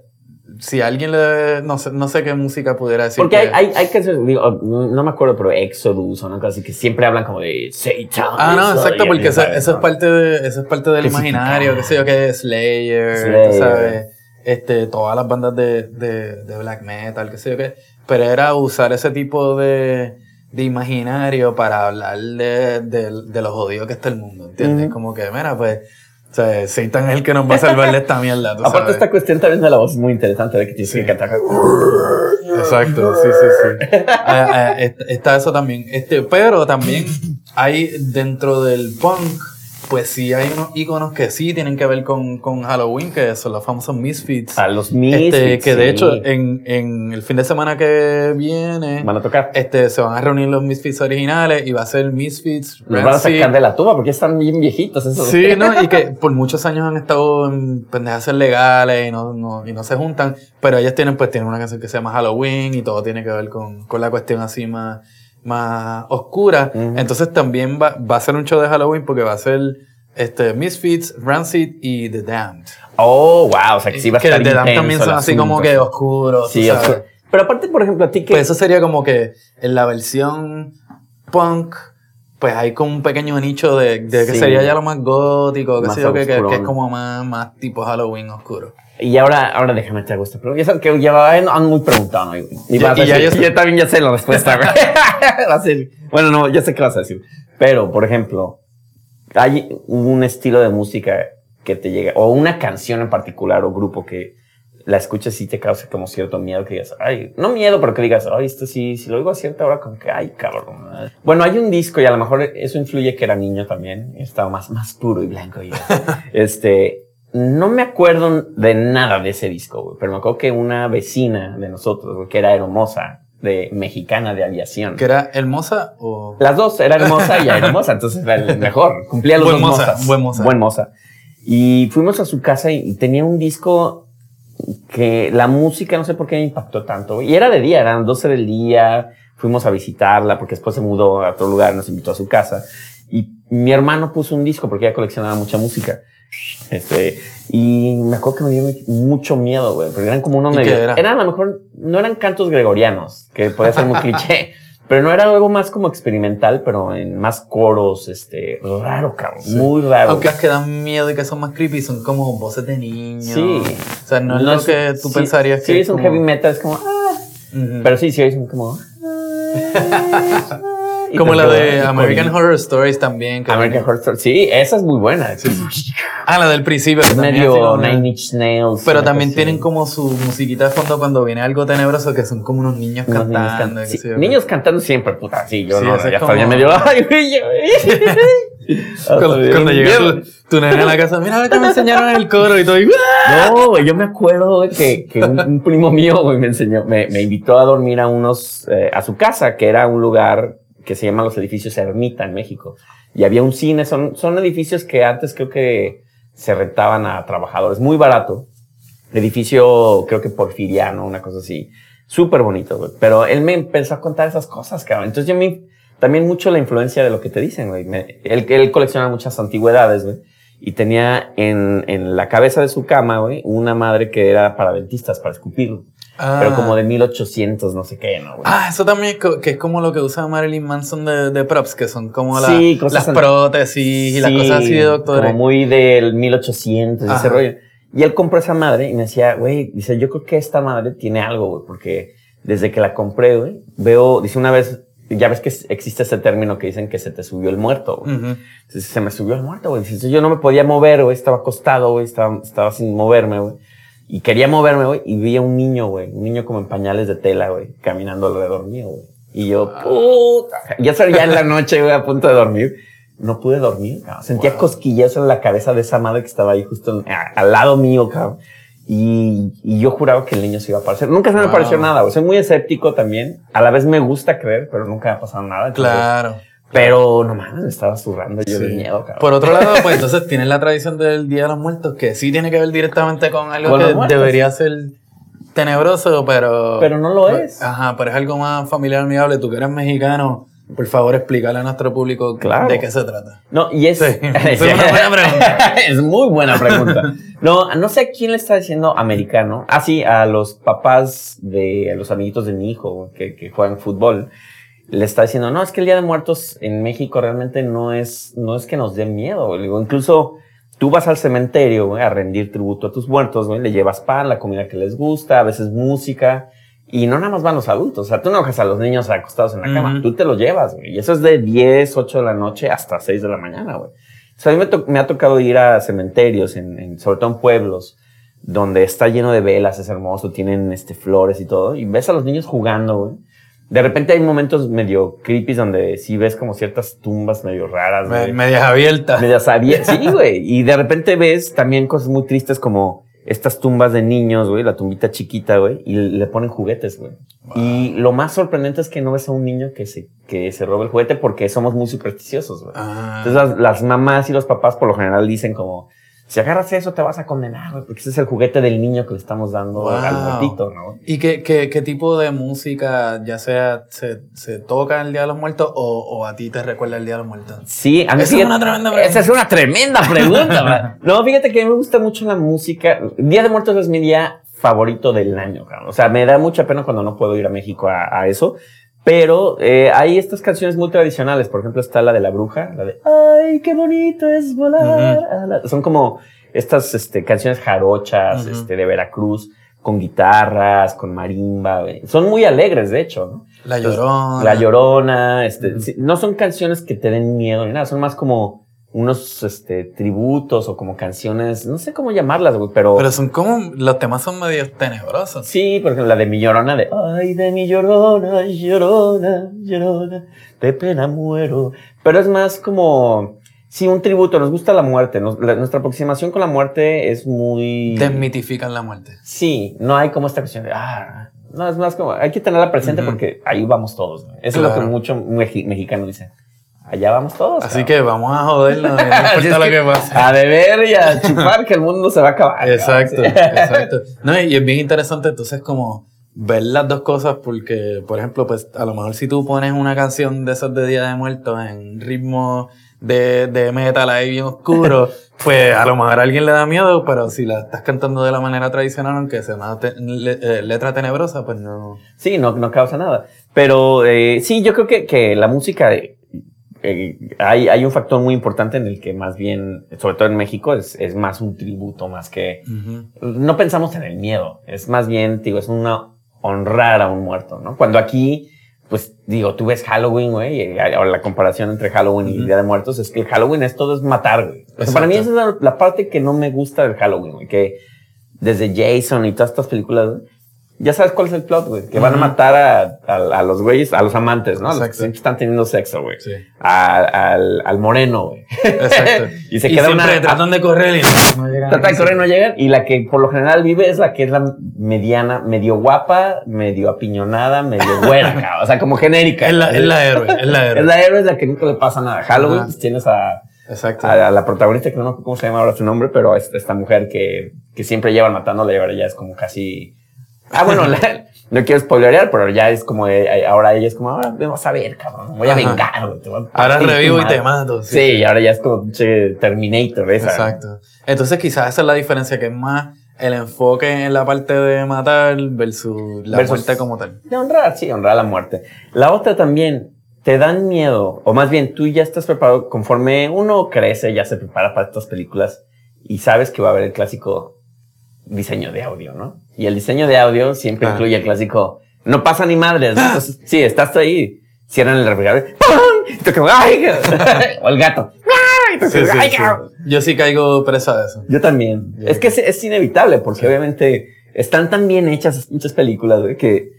Speaker 4: si alguien le... No sé, no sé qué música pudiera decir.
Speaker 3: Porque hay,
Speaker 4: que-
Speaker 3: hay, hay canciones, digo, no me acuerdo, pero Exodus o cosa así que siempre hablan como de Satan.
Speaker 4: Ah, no, exacto, porque eso, eso es
Speaker 3: ¿no?
Speaker 4: parte de, eso es parte del
Speaker 3: Que
Speaker 4: imaginario,
Speaker 3: que-
Speaker 4: qué sé yo, que es Slayer,
Speaker 3: Slayer.
Speaker 4: tú sabes, este, todas las bandas de, de, de black metal, qué sé yo qué, pero era usar ese tipo de, de imaginario para hablar de, de, de lo jodido que está el mundo, ¿entiendes?
Speaker 3: Ujú.
Speaker 4: Como que, mira, pues, o sea, Satan es el que nos va a salvar de esta mierda, tú
Speaker 3: Aparte,
Speaker 4: sabes.
Speaker 3: esta cuestión también de la voz es muy interesante, de que tienes
Speaker 4: Sí.
Speaker 3: que cantar.
Speaker 4: Exacto, sí, sí, sí. Ah, ah, est- está eso también. Este, pero también hay dentro del punk, pues sí hay unos iconos que sí tienen que ver con, con Halloween, que son los famosos Misfits.
Speaker 3: A los
Speaker 4: Este,
Speaker 3: Misfits.
Speaker 4: que de
Speaker 3: sí,
Speaker 4: hecho, en, en el fin de semana que viene,
Speaker 3: van a tocar.
Speaker 4: este, se van a reunir los Misfits originales y va a ser Misfits,
Speaker 3: Los van a sacar de la tumba porque están bien viejitos esos.
Speaker 4: Sí, ¿no? Y que por muchos años han estado en pendejas legales y no, no, y no se juntan, pero ellas tienen, pues, tienen una canción que se llama Halloween y todo tiene que ver con, con la cuestión así más, más oscura.
Speaker 3: Ujú.
Speaker 4: Entonces también va, va a ser un show de Halloween porque va a ser este, Misfits, Rancid y The Damned.
Speaker 3: Oh, wow. O sea, que sí va a
Speaker 4: que
Speaker 3: estar
Speaker 4: The Damned también son así como que oscuros.
Speaker 3: Sí, oscuro. Pero aparte, por ejemplo, a ti que...
Speaker 4: Pues eso sería como que en la versión punk, pues hay como un pequeño nicho de, de que
Speaker 3: Sí.
Speaker 4: sería ya lo más gótico, que,
Speaker 3: Más
Speaker 4: sé yo, que, que- que es como más, más tipo Halloween oscuro.
Speaker 3: Y ahora, ahora déjame te hago esta pregunta. Ya sabes que ya ando muy preguntado, güey. Y,
Speaker 4: Ya- y yo
Speaker 3: también ya sé la respuesta, bueno, no, ya sé qué vas a decir. Pero, por ejemplo, hay un estilo de música que te llega, o una canción en particular o grupo que la escuchas y te causa como cierto miedo que digas, ay, no miedo, pero que digas, ay, esto sí, si lo oigo a cierta hora, como que, ay, cabrón. Bueno, hay un disco y a lo mejor eso influye que era niño también, estaba más, más puro y blanco. Y, este, no me acuerdo de nada de ese disco, güey, pero me acuerdo que una vecina de nosotros, güey, que era hermosa, de mexicana de aviación.
Speaker 4: ¿Que era hermosa o...?
Speaker 3: Las dos, era hermosa y hermosa, entonces era el mejor. Cumplía los
Speaker 4: Buen
Speaker 3: dos
Speaker 4: moza,
Speaker 3: mozas.
Speaker 4: buen moza.
Speaker 3: Buen moza. Y fuimos a su casa y, y tenía un disco que la música no sé por qué me impactó tanto. Y era de día, eran 12 del día. Fuimos a visitarla porque después se mudó a otro lugar, nos invitó a su casa. Y mi hermano puso un disco porque ella coleccionaba mucha música. Este, y me acuerdo que me dio mucho miedo, güey, porque eran como unos
Speaker 4: ¿Y qué
Speaker 3: medio-
Speaker 4: era?
Speaker 3: Eran a lo mejor, no eran cantos gregorianos, que puede ser muy cliché, pero no era algo más como experimental, pero en más coros, este, raro, cabrón, muy raro.
Speaker 4: Aunque las que dan miedo y que son más creepy son como voces de niños.
Speaker 3: Sí.
Speaker 4: O sea, no es lo que tú
Speaker 3: sí,
Speaker 4: pensarías
Speaker 3: sí,
Speaker 4: que
Speaker 3: es un
Speaker 4: como-
Speaker 3: heavy metal, es como, ah, pero sí, sí, es como, y
Speaker 4: Como la de American Horror Stories también.
Speaker 3: American Horror Story. Sí, esa es muy buena.
Speaker 4: Ah, la del principio.
Speaker 3: Es medio Nine Inch Nails.
Speaker 4: Pero también tienen como su musiquita de fondo cuando viene algo tenebroso, que son como unos niños
Speaker 3: Unos niños
Speaker 4: cantando.
Speaker 3: can- sí, niños cantando siempre, puta. Sí, yo no, ya
Speaker 4: como-
Speaker 3: estaba medio. Ay,
Speaker 4: Cuando, cuando llega
Speaker 3: Miedo.
Speaker 4: tu, tu nena a la casa, mira, ahorita me enseñaron el coro y todo. y.
Speaker 3: No, güey, yo me acuerdo que, que un, un primo mío me enseñó, me, me invitó a dormir a unos, eh, a su casa, que era un lugar que se llama los edificios Ermita en México. Y había un cine, son, son edificios que antes creo que se rentaban a trabajadores, muy barato. Edificio, creo que porfiriano, una cosa así. Súper bonito, güey. Pero él me empezó a contar esas cosas, cabrón. Entonces yo me, también mucho la influencia de lo que te dicen, güey. Me- Él, él colecciona muchas antigüedades, güey. Y tenía en, en la cabeza de su cama, güey, una madre que era para dentistas, para escupir. Pero
Speaker 4: Ah.
Speaker 3: como de 1800, no sé qué, ¿no, güey?
Speaker 4: Ah, eso también es que es como lo que usa Marilyn Manson de, de props, que son como la-
Speaker 3: Sí,
Speaker 4: las
Speaker 3: an-
Speaker 4: prótesis y las
Speaker 3: Sí,
Speaker 4: cosas así de doctores.
Speaker 3: Como muy del 1800, ese
Speaker 4: Ajá.
Speaker 3: rollo. Y él compró esa madre y me decía, güey, dice, yo creo que esta madre tiene algo, güey, porque desde que la compré, güey, veo, dice una vez, ya ves que existe ese término que dicen que se te subió el muerto, güey.
Speaker 4: Ujú.
Speaker 3: Entonces se me subió el muerto, güey. Dice, yo no me podía mover, güey, estaba acostado, güey, estaba, estaba sin moverme, güey. Y quería moverme, güey, y vi a un niño, güey, un niño como en pañales de tela, güey, caminando alrededor mío, güey. Y yo, puta, ya salía en la noche, güey, a punto de dormir. No pude dormir, cabrón. Sentía cosquillas en la cabeza de esa madre que estaba ahí justo en- a- al lado mío, cabrón. Y, y yo juraba que el niño se iba a aparecer. Nunca se me
Speaker 4: Wow.
Speaker 3: apareció nada, güey. Soy muy escéptico también. A la vez me gusta creer, pero nunca me ha pasado nada. Entonces,
Speaker 4: Claro.
Speaker 3: Pero no mames, me estaba zurrando yo de
Speaker 4: Sí.
Speaker 3: miedo, cabrón.
Speaker 4: Por otro lado, pues entonces tienes la tradición del Día de los Muertos, que sí tiene que ver directamente con algo
Speaker 3: Con
Speaker 4: que
Speaker 3: muertos.
Speaker 4: debería ser tenebroso, pero...
Speaker 3: Pero no lo es.
Speaker 4: Ajá, pero es algo más familiar, amigable. Tú que eres mexicano, por favor, explícale a nuestro público
Speaker 3: Claro.
Speaker 4: de qué se trata.
Speaker 3: No, y es.
Speaker 4: Sí, es una buena pregunta.
Speaker 3: es muy buena pregunta. No, no sé a quién le está diciendo americano. Ah, sí, a los papás de a los amiguitos de mi hijo que, que juegan fútbol. Le está diciendo, no, es que el Día de Muertos en México realmente no es, no es que nos dé miedo. Digo, incluso tú vas al cementerio güey, a rendir tributo a tus muertos, güey, le llevas pan, la comida que les gusta, a veces música. Y no nada más van los adultos, o sea, tú no dejas a los niños acostados en la cama, tú te los llevas, güey. Y eso es de 10, 8 de la noche hasta 6 de la mañana, güey. O sea, a mí me, ha tocado ir a cementerios, en, en- sobre todo en pueblos, donde está lleno de velas, es hermoso, tienen este, flores y todo, y ves a los niños jugando, güey. De repente hay momentos medio creepy donde sí ves como ciertas tumbas medio raras,
Speaker 4: Me-
Speaker 3: güey.
Speaker 4: medias abiertas.
Speaker 3: Medias abiertas. Sí, güey. Y de repente ves también cosas muy tristes como estas tumbas de niños, güey, la tumbita chiquita, güey, y le ponen juguetes, güey. Y lo más sorprendente es que no ves a un niño que se, que se robe el juguete porque somos muy supersticiosos, güey.
Speaker 4: Ah.
Speaker 3: Entonces las, las mamás y los papás por lo general dicen como, si agarras eso te vas a condenar, güey, porque ese es el juguete del niño que le estamos dando
Speaker 4: Wow.
Speaker 3: al muertito, ¿no?
Speaker 4: ¿Y qué, qué, qué tipo de música, ya sea se, se toca el Día de los Muertos o, o a ti te recuerda el Día de los Muertos?
Speaker 3: Sí, a mí
Speaker 4: Esa es una tremenda pregunta.
Speaker 3: Esa es una tremenda pregunta. no, fíjate que a mí me gusta mucho la música. Día de Muertos es mi día favorito del año, cabrón. O sea, me da mucha pena cuando no puedo ir a México a, a eso. Pero eh, hay estas canciones muy tradicionales. Por ejemplo, está la de la bruja, la de Ay, qué bonito es volar. a la-". Son como estas este, canciones jarochas este, de Veracruz, con guitarras, con marimba. güey. Son muy alegres, de hecho, ¿no?
Speaker 4: La
Speaker 3: Entonces,
Speaker 4: Llorona.
Speaker 3: La Llorona, este, no son canciones que te den miedo ni nada, son más como unos este, tributos o como canciones, no sé cómo llamarlas, güey, pero,
Speaker 4: Pero son como, los temas son medio tenebrosos.
Speaker 3: sí, por ejemplo, la de mi Llorona, de ay, de mi Llorona, Llorona, Llorona, de pena muero, pero es más como, sí, un tributo, nos gusta la muerte, nos- la- nuestra aproximación con la muerte es muy...
Speaker 4: Desmitifican la muerte.
Speaker 3: Sí, no hay como esta cuestión de, ah, no, es más como, hay que tenerla presente
Speaker 4: Ujú.
Speaker 3: porque ahí vamos todos. ¿no? Eso es lo
Speaker 4: Claro.
Speaker 3: que mucho mexicano dice. Allá vamos todos.
Speaker 4: Así
Speaker 3: cabrón.
Speaker 4: que vamos a jodernos, no importa lo
Speaker 3: que-
Speaker 4: pase.
Speaker 3: A beber y a chupar que el mundo se va a acabar. cabrón.
Speaker 4: Exacto,
Speaker 3: Sí.
Speaker 4: exacto. No, y es bien interesante entonces como ver las dos cosas porque, por ejemplo, pues a lo mejor si tú pones una canción de esas de Día de Muertos en ritmo de, de metal ahí bien oscuro, pues a lo mejor a alguien le da miedo, pero si la estás cantando de la manera tradicional, aunque sea una te- le- eh, letra tenebrosa, pues no.
Speaker 3: Sí, no, no causa nada. Pero eh, sí, yo creo que, que la música, eh, hay, hay un factor muy importante en el que más bien, sobre todo en México, es, es más un tributo, más que... No pensamos en el miedo, es más bien, digo, es una honrar a un muerto, ¿no? Cuando aquí, pues digo, tú ves Halloween, güey, y ahora la comparación entre Halloween y. Día de Muertos es que el Halloween es todo es matar, güey. O sea, para mí esa es la, la parte que no me gusta del Halloween, güey, que desde Jason y todas estas películas, ya sabes cuál es el plot, güey, que van a matar a, a, a los güeyes, a los amantes, ¿no? A los que
Speaker 4: Exacto.
Speaker 3: están teniendo sexo, güey.
Speaker 4: Sí.
Speaker 3: Al, al moreno, güey.
Speaker 4: Exacto.
Speaker 3: y se queda
Speaker 4: siempre
Speaker 3: una...
Speaker 4: tratan de correr y no llegan.
Speaker 3: Trata de correr, no llegan. Y la que por lo general vive es la que es la mediana, medio guapa, medio apiñonada, medio güera, cabrón. O sea, como genérica.
Speaker 4: Es la, es la héroe, es la héroe.
Speaker 3: Es la héroe, es la que nunca le pasa nada. Halloween, pues tienes a,
Speaker 4: Exacto.
Speaker 3: a, a la protagonista, que no acuerdo cómo se llama ahora su nombre, pero es esta mujer que, que siempre llevan matándola y ahora ya es como casi. Ah, bueno, la- no quiero spoilerear, pero ya es como, eh, ahora ella es como, ahora me vas a ver, cabrón, voy a
Speaker 4: Ajá.
Speaker 3: vengar, güey, te voy a
Speaker 4: Ahora revivo y
Speaker 3: madre".
Speaker 4: te mato.
Speaker 3: Sí, y ahora ya es como pinche Terminator, esa.
Speaker 4: Exacto. Entonces quizás esa es la diferencia, que es más el enfoque en la parte de matar versus la
Speaker 3: Versus-
Speaker 4: muerte como tal.
Speaker 3: De honrar, sí, honrar la muerte. La otra también, te dan miedo, o más bien tú ya estás preparado, conforme uno crece, ya se prepara para estas películas y sabes que va a haber el clásico diseño de audio, ¿no? Y el diseño de audio siempre incluye el clásico, no pasa ni madres, ¿no? Entonces, sí, estás ahí, cierran el refrigerador, ¡pum! y ¡ay! o el gato, ¡ay!
Speaker 4: Sí, sí,
Speaker 3: ¡ay,
Speaker 4: sí. Yo sí caigo presa de eso.
Speaker 3: Yo también. Es que es, es inevitable, porque obviamente están tan bien hechas muchas películas, güey, que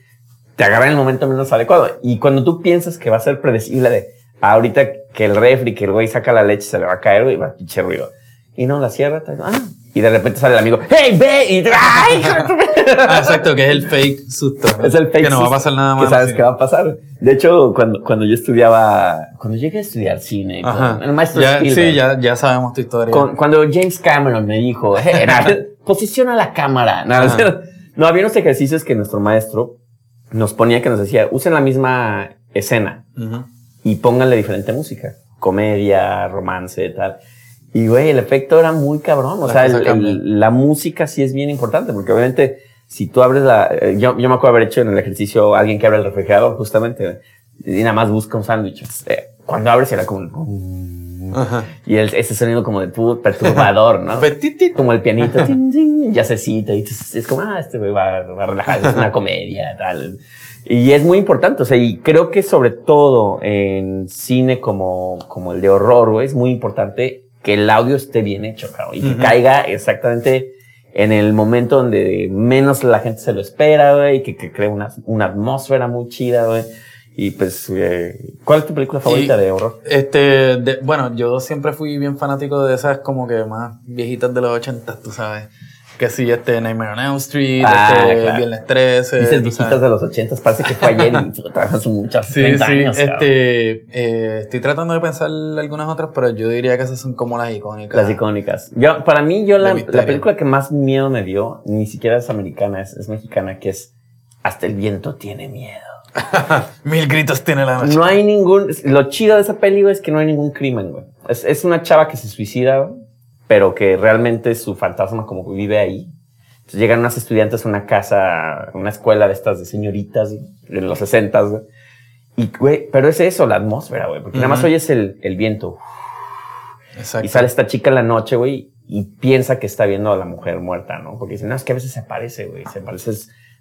Speaker 3: te agarran en el momento menos adecuado. Y cuando tú piensas que va a ser predecible de "Ah, ahorita que el refri, que el güey saca la leche, se le va a caer, güey, va a pinche ruido. Y no, la cierra, ah, y de repente sale el amigo, ¡Hey, ve! Y ¡ay! hijo de tu-".
Speaker 4: Ah, exacto, que es el fake susto.
Speaker 3: Es el fake
Speaker 4: Que no va a pasar nada
Speaker 3: Que
Speaker 4: más.
Speaker 3: sabes que va a pasar. De hecho, cuando, cuando yo estudiaba, cuando llegué a estudiar cine, con el maestro
Speaker 4: Ya,
Speaker 3: Spielberg,
Speaker 4: sí, ya, ya sabemos tu historia.
Speaker 3: con- cuando James Cameron me dijo, "Eh, na- posiciona la cámara. No, había unos ejercicios que nuestro maestro nos ponía que nos decía, usen la misma escena y pónganle diferente música. Comedia, romance, tal. Y, güey, el efecto era muy cabrón. O
Speaker 4: La
Speaker 3: sea, el- el- la música sí es bien importante, porque obviamente si tú abres la... eh, Yo, yo me acuerdo haber hecho en el ejercicio alguien que abre el refrigerador, justamente, y nada más busca un sándwich. Eh, Cuando abres era como...
Speaker 4: Ajá.
Speaker 3: Y el- ese sonido como de pu- perturbador, ¿no? Como el pianito, ya se cita, y es como, ah, este güey va, va a relajar, es una comedia, tal. Y es muy importante, o sea, y creo que sobre todo en cine como, como el de horror, güey, es muy importante que el audio esté bien hecho, cabrón, y que caiga exactamente en el momento donde menos la gente se lo espera, güey, y que, que cree una, una atmósfera muy chida, güey. Y pues, eh, ¿cuál es tu película favorita
Speaker 4: Y-
Speaker 3: de horror?
Speaker 4: Este, de- bueno, yo siempre fui bien fanático de esas como que más viejitas de los 80, tú sabes. Que sí, este Nightmare on Elm Street,
Speaker 3: Ah,
Speaker 4: este
Speaker 3: claro.
Speaker 4: Viernes 13.
Speaker 3: Dices
Speaker 4: sabes.
Speaker 3: de los ochentas, parece que fue ayer y hace muchas,
Speaker 4: Sí,
Speaker 3: 30
Speaker 4: sí,
Speaker 3: años.
Speaker 4: este, eh, estoy tratando de pensar algunas otras, pero yo diría que esas son como las icónicas.
Speaker 3: Las icónicas. Yo, para mí, yo la, la película que más miedo me dio, ni siquiera es americana, es, es mexicana, que es Hasta el viento tiene miedo.
Speaker 4: Mil gritos tiene la noche.
Speaker 3: No hay ningún, lo chido de esa peli, güey, es que no hay ningún crimen, güey. Es, es una chava que se suicida, güey, pero que realmente su fantasma como que vive ahí. Entonces llegan unas estudiantes a una casa, una escuela de estas de señoritas, en los 60, güey. Y, güey, pero es eso, la atmósfera, güey, porque nada más oyes el, el viento.
Speaker 4: Exacto.
Speaker 3: Y sale esta chica en la noche, güey, y piensa que está viendo a la mujer muerta, ¿no? Porque dice, no, es que a veces se aparece, güey, se aparece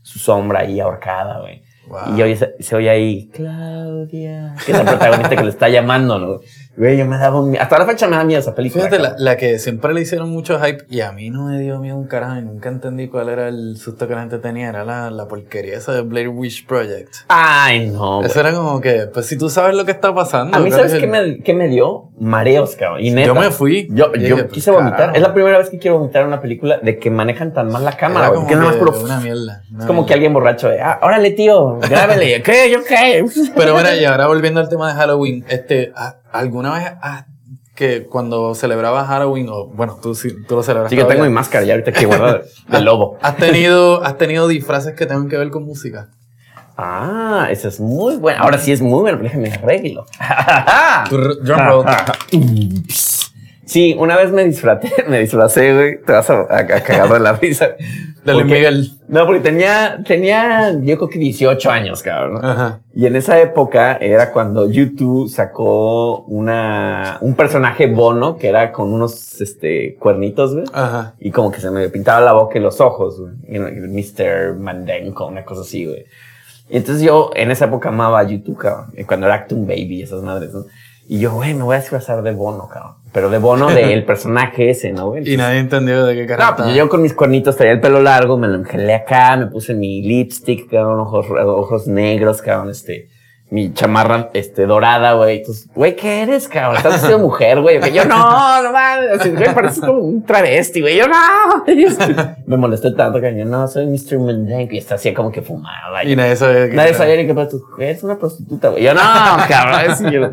Speaker 3: su sombra ahí ahorcada, güey.
Speaker 4: Wow.
Speaker 3: Y oye, se, se oye ahí, Claudia, que es la protagonista que le está llamando, ¿no? Güey, yo me daba miedo. Hasta la fecha me da miedo esa película.
Speaker 4: Fíjate, la, la que siempre le hicieron mucho hype y a mí no me dio miedo un carajo y nunca entendí cuál era el susto que la gente tenía. Era la, la porquería esa de Blair Witch Project.
Speaker 3: Ay, no.
Speaker 4: Eso era como que, pues si tú sabes lo que está pasando.
Speaker 3: A mí,
Speaker 4: ¿cuál
Speaker 3: ¿sabes
Speaker 4: es
Speaker 3: qué me, qué me dio? Mareos, cabrón. Y neta,
Speaker 4: Yo me fui.
Speaker 3: Yo, yo
Speaker 4: dije, pues,
Speaker 3: quise vomitar.
Speaker 4: carajo.
Speaker 3: Es la primera vez que quiero vomitar en una película de que manejan tan mal la cámara, güey.
Speaker 4: como
Speaker 3: Que nada más puro-
Speaker 4: una mierda.
Speaker 3: Es como que alguien borracho de, ah, órale, tío, grábele. ¿Qué? ¿Yo qué?
Speaker 4: Pero mira, y ahora volviendo al tema de Halloween, este, ¿a- ¿alguna vez has- que cuando celebrabas Halloween, o bueno, tú, sí- tú lo celebras
Speaker 3: Sí, que tengo mi máscara ya ahorita que guardar de lobo.
Speaker 4: ¿has tenido, ¿has tenido disfraces que tengan que ver con música?
Speaker 3: Ah, eso es muy bueno. Ahora sí es muy bueno, pero déjame arreglo.
Speaker 4: Drum roll.
Speaker 3: Sí, una vez me disfraté, me disfracé, güey. Te vas a, a, a cagar de la risa.
Speaker 4: Luis
Speaker 3: Porque-
Speaker 4: Miguel.
Speaker 3: No, porque tenía, tenía, yo creo que 18 años, cabrón.
Speaker 4: Ajá.
Speaker 3: Y en esa época era cuando YouTube sacó una, un personaje bono que era con unos, este, cuernitos, güey.
Speaker 4: Ajá.
Speaker 3: Y como que se me pintaba la boca y los ojos, güey. Mr. Mandenko, una cosa así, güey. Y entonces yo en esa época amaba a YouTube, cabrón. Cuando era Actum Baby esas madres, ¿no? Y yo, güey, me voy a disfrazar de bono, cabrón. Pero de bono del personaje ese, ¿no, güey?
Speaker 4: Y nadie entendió de qué
Speaker 3: No,
Speaker 4: carajo.
Speaker 3: pues yo con mis cuernitos traía el pelo largo, me lo engelé acá, me puse mi lipstick, cabrón, ojos, ojos negros, cabrón, este, mi chamarra, este, dorada, güey. Entonces, güey, ¿qué eres, cabrón? Estás vestido de mujer, güey. Que yo, no, no mames, güey, pareces como un travesti, güey. Yo, no. Me molesté tanto que yo, no, soy Mr. Mendenko. Y está así como que fumaba.
Speaker 4: Y nadie sabía qué
Speaker 3: Nadie sabía ni qué pasó. Eres una prostituta, güey. Yo, no, cabrón. Sí, yo,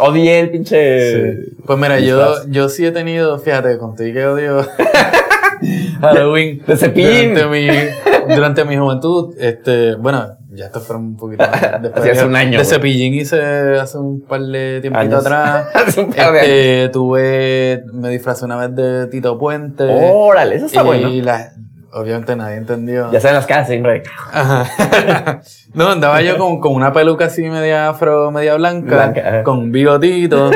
Speaker 3: odié el pinche.
Speaker 4: Sí. Pues mira, yo, yo sí he tenido, fíjate, contigo que odio Halloween.
Speaker 3: De cepillín.
Speaker 4: Durante mi, durante mi juventud, este, bueno, ya esto fue un poquito más después
Speaker 3: hace
Speaker 4: de-
Speaker 3: un año,
Speaker 4: De
Speaker 3: güey.
Speaker 4: cepillín hice hace un par de tiempito
Speaker 3: Años.
Speaker 4: atrás.
Speaker 3: Hace un par de
Speaker 4: Este, tuve, me disfrazé una vez de Tito Puente.
Speaker 3: Órale, eso está
Speaker 4: y
Speaker 3: bueno.
Speaker 4: la- obviamente nadie entendió.
Speaker 3: Ya saben las casas siempre.
Speaker 4: Ajá. no, andaba yo con, con una peluca así media afro, media blanca,
Speaker 3: Blanca,
Speaker 4: con un bigotito,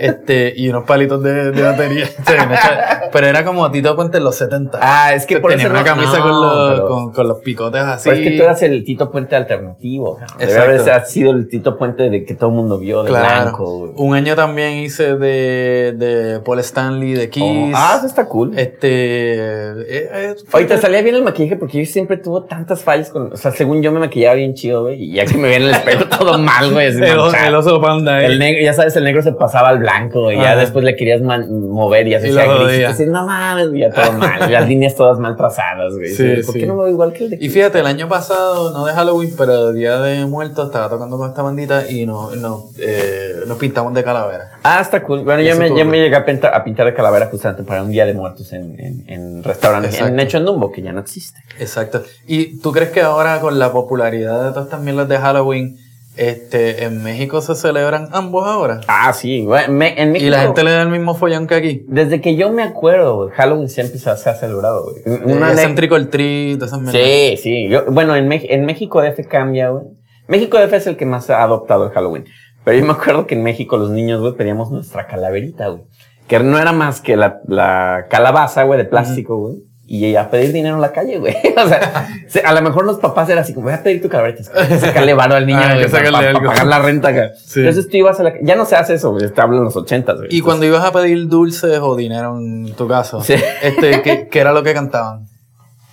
Speaker 4: este, y unos palitos de, de batería. Está- pero era como Tito Puente en los 70.
Speaker 3: Ah, es que por
Speaker 4: Tenía
Speaker 3: eso
Speaker 4: una
Speaker 3: no-
Speaker 4: camisa
Speaker 3: no,
Speaker 4: con, los,
Speaker 3: pero-
Speaker 4: con, con los picotes así.
Speaker 3: Pero es que tú eras el Tito Puente alternativo. Debe haber sido el Tito Puente de que todo el mundo vio, de
Speaker 4: Claro.
Speaker 3: blanco.
Speaker 4: Un año también hice de, de Paul Stanley, de Kiss.
Speaker 3: Oh, ah, eso está cool.
Speaker 4: Este. eh, eh,
Speaker 3: Oye, te salía bien el maquillaje porque yo siempre tuvo tantas fallas con. O sea, según yo me maquillaba bien chido, güey. Y ya que me veía en el espejo todo mal, güey.
Speaker 4: el, el oso panda. eh.
Speaker 3: El negro, ya sabes, el negro se pasaba al blanco, güey. Ya
Speaker 4: Ajá.
Speaker 3: después le querías mover y ya se
Speaker 4: Y lo
Speaker 3: hacía gris. Y dices, no mames, ya todo mal. Las líneas todas mal trazadas, güey.
Speaker 4: Sí,
Speaker 3: ¿Por
Speaker 4: sí.
Speaker 3: qué no me veo igual que el de
Speaker 4: Y fíjate, el año pasado, no de Halloween, pero de Día de Muertos, estaba tocando con esta bandita y nos, nos, eh, nos pintamos de calavera.
Speaker 3: Ah, está cool. Bueno, yo me, yo me llegué a pintar, a pintar de calavera justamente para un día de muertos en, en, en restaurantes. En hecho en Dumbo, que ya no existe.
Speaker 4: Exacto. ¿Y tú crees que ahora con la popularidad de todas estas mierdas de Halloween, este, en México se celebran ambos ahora?
Speaker 3: Ah, sí. me- en México,
Speaker 4: Y la gente le da el mismo follón que aquí.
Speaker 3: Desde que yo me acuerdo, Halloween siempre se, se ha celebrado, güey. Una
Speaker 4: Una
Speaker 3: ne-
Speaker 4: céntrico el tri, todas esas.
Speaker 3: Sí, sí. Yo, bueno, en, Mex- en México DF cambia, güey. México DF es el que más ha adoptado el Halloween. Pero yo me acuerdo que en México los niños, güey, pedíamos nuestra calaverita, güey. Que no era más que la, la calabaza, güey, de plástico, güey. Y a pedir dinero en la calle, güey. O sea, se- a lo mejor los papás eran así como, voy a pedir tu que sacarle varo al niño,
Speaker 4: Ah,
Speaker 3: güey, para, pagar la renta acá.
Speaker 4: Sí.
Speaker 3: Entonces tú ibas a la... Ya no se hace eso, güey. Te hablo en los ochentas, güey.
Speaker 4: Y cuando ibas a pedir dulces o dinero en tu caso,
Speaker 3: Sí.
Speaker 4: este, ¿qué, qué era lo que cantaban?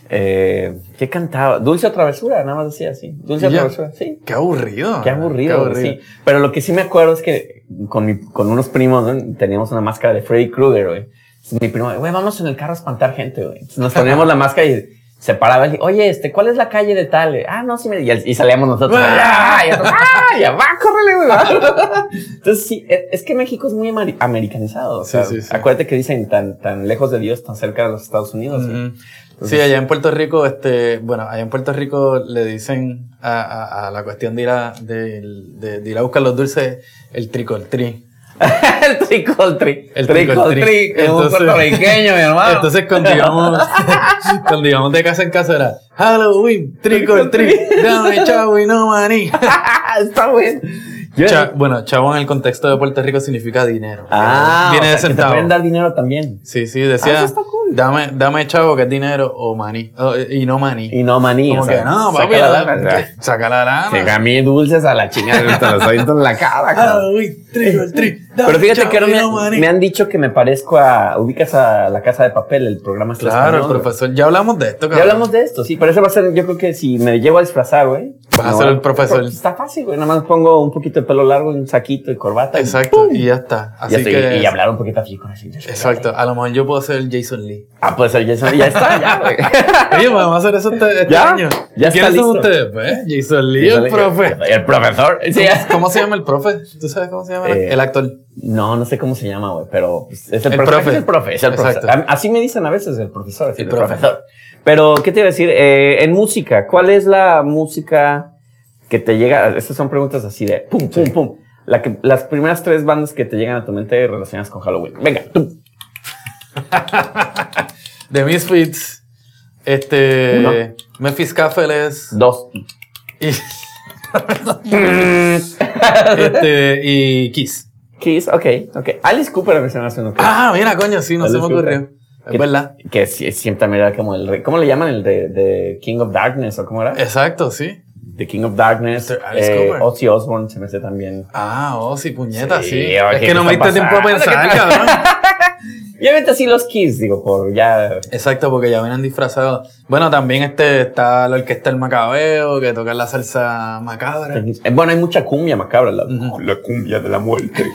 Speaker 3: Eh, ¿Qué cantaba? Dulce o travesura, nada más decía así. Dulce o travesura, sí.
Speaker 4: Qué aburrido.
Speaker 3: Qué aburrido, sí. Pero lo que sí me acuerdo es que con, mi- con unos primos ¿no? teníamos una máscara de Freddy Krueger, güey. Mi primo, güey, vamos en el carro a espantar gente, güey. Nos poníamos la máscara y se paraba y oye, este, ¿cuál es la calle de tal? Ah, no, sí, me... y, y salíamos nosotros. ¡Ah! Y otros, ¡ah! Ya va, córrele, güey. va". Entonces, sí, es es que México es muy ameri- americanizado. O
Speaker 4: Sí,
Speaker 3: sea,
Speaker 4: sí, sí.
Speaker 3: Acuérdate que dicen tan, tan lejos de Dios, tan cerca de los Estados Unidos.
Speaker 4: Sí, allá en Puerto Rico, este, bueno, allá en Puerto Rico le dicen a, a- a la cuestión de ir a, de, de- de ir a buscar los dulces el tricoltri.
Speaker 3: el tricoltri.
Speaker 4: El
Speaker 3: tricoltri. Es un puertorriqueño, mi hermano.
Speaker 4: Entonces cuando íbamos, cuando íbamos de casa en casa era Halloween, tricoltri, dame chavo y no maní.
Speaker 3: Está bueno.
Speaker 4: Cha- bueno, chavo en el contexto de Puerto Rico significa dinero.
Speaker 3: ah,
Speaker 4: viene
Speaker 3: o
Speaker 4: de
Speaker 3: sea, que te
Speaker 4: centavo.
Speaker 3: pueden dar dinero también.
Speaker 4: Sí, sí,
Speaker 3: Ah,
Speaker 4: decía,
Speaker 3: está cool.
Speaker 4: dame, dame chavo que es dinero o maní, y no maní.
Speaker 3: Y no maní.
Speaker 4: Como
Speaker 3: o sea,
Speaker 4: que no,
Speaker 3: saca
Speaker 4: papi,
Speaker 3: la
Speaker 4: la-
Speaker 3: lana, sea,
Speaker 4: que- saca la lana.
Speaker 3: Que a mí dulces a la chingada, te los en la cara.
Speaker 4: Halloween, tricoltri, dame
Speaker 3: Pero fíjate que ahora me, me han dicho que me parezco a. Ubicas a La Casa de Papel, el programa este
Speaker 4: Claro, el
Speaker 3: español,
Speaker 4: profesor. Ya hablamos de esto,
Speaker 3: Ya hablamos de esto, sí. Pero eso va a ser, yo creo que si me llevo a disfrazar, güey.
Speaker 4: Vas a ser el profesor.
Speaker 3: Está fácil, güey. Nada más pongo un poquito de pelo largo, un saquito y corbata.
Speaker 4: Exacto, y ya está. Así
Speaker 3: Ya estoy-
Speaker 4: que.
Speaker 3: y hablar un poquito así con así.
Speaker 4: Exacto, a lo mejor yo puedo ser Jason Lee.
Speaker 3: Ah, puede ser Jason. Ya está, ya, güey.
Speaker 4: Oye, podemos hacer eso este, este
Speaker 3: ¿Ya?
Speaker 4: año.
Speaker 3: Ya
Speaker 4: ¿Quiénes
Speaker 3: está
Speaker 4: son
Speaker 3: listo.
Speaker 4: ustedes? Pues? Jason Lee, el profe.
Speaker 3: El profesor. Sí.
Speaker 4: ¿Cómo se llama el profe? ¿Tú sabes cómo se llama?
Speaker 3: Eh,
Speaker 4: el actor.
Speaker 3: No, no sé cómo se llama, güey, pero pues, es el,
Speaker 4: El
Speaker 3: profe. Es el profe, es el profesor. Así me dicen a veces el profesor, es el,
Speaker 4: El profe.
Speaker 3: profesor. Pero, ¿qué te iba a decir? Eh, en música, ¿cuál es la música que te llega, estas son preguntas así de pum, pum, pum. La que, las primeras tres bandas que te llegan a tu mente relacionadas con Halloween. Venga, tú.
Speaker 4: The Misfits, este,
Speaker 3: Uno.
Speaker 4: Memphis Cafés
Speaker 3: Dos.
Speaker 4: y, este, y Kiss.
Speaker 3: Kiss, ok, ok. Alice Cooper mencionaste uno. que-
Speaker 4: Ah, mira, coño, sí, no se me
Speaker 3: Alice
Speaker 4: ocurrió. Es
Speaker 3: Que-
Speaker 4: verdad.
Speaker 3: Que siempre también era como el rey. ¿Cómo le llaman? El de, de King of Darkness o cómo era?
Speaker 4: Exacto, sí.
Speaker 3: The King of Darkness.
Speaker 4: Mr. Alice
Speaker 3: eh,
Speaker 4: Cooper.
Speaker 3: Ozzy Osbourne se me hace también.
Speaker 4: Ah, sí, puñeta,
Speaker 3: Sí,
Speaker 4: sí.
Speaker 3: oye,
Speaker 4: es
Speaker 3: ¿qué
Speaker 4: que no me diste tiempo a pensar,
Speaker 3: ¿Qué
Speaker 4: cabrón.
Speaker 3: Y obviamente así los Kiss, digo, por ya.
Speaker 4: Exacto, porque ya vienen disfrazados. Bueno, también este está la orquesta El Macabeo, que toca la salsa macabra.
Speaker 3: Eh, Bueno, hay mucha cumbia macabra. La, la cumbia de la muerte.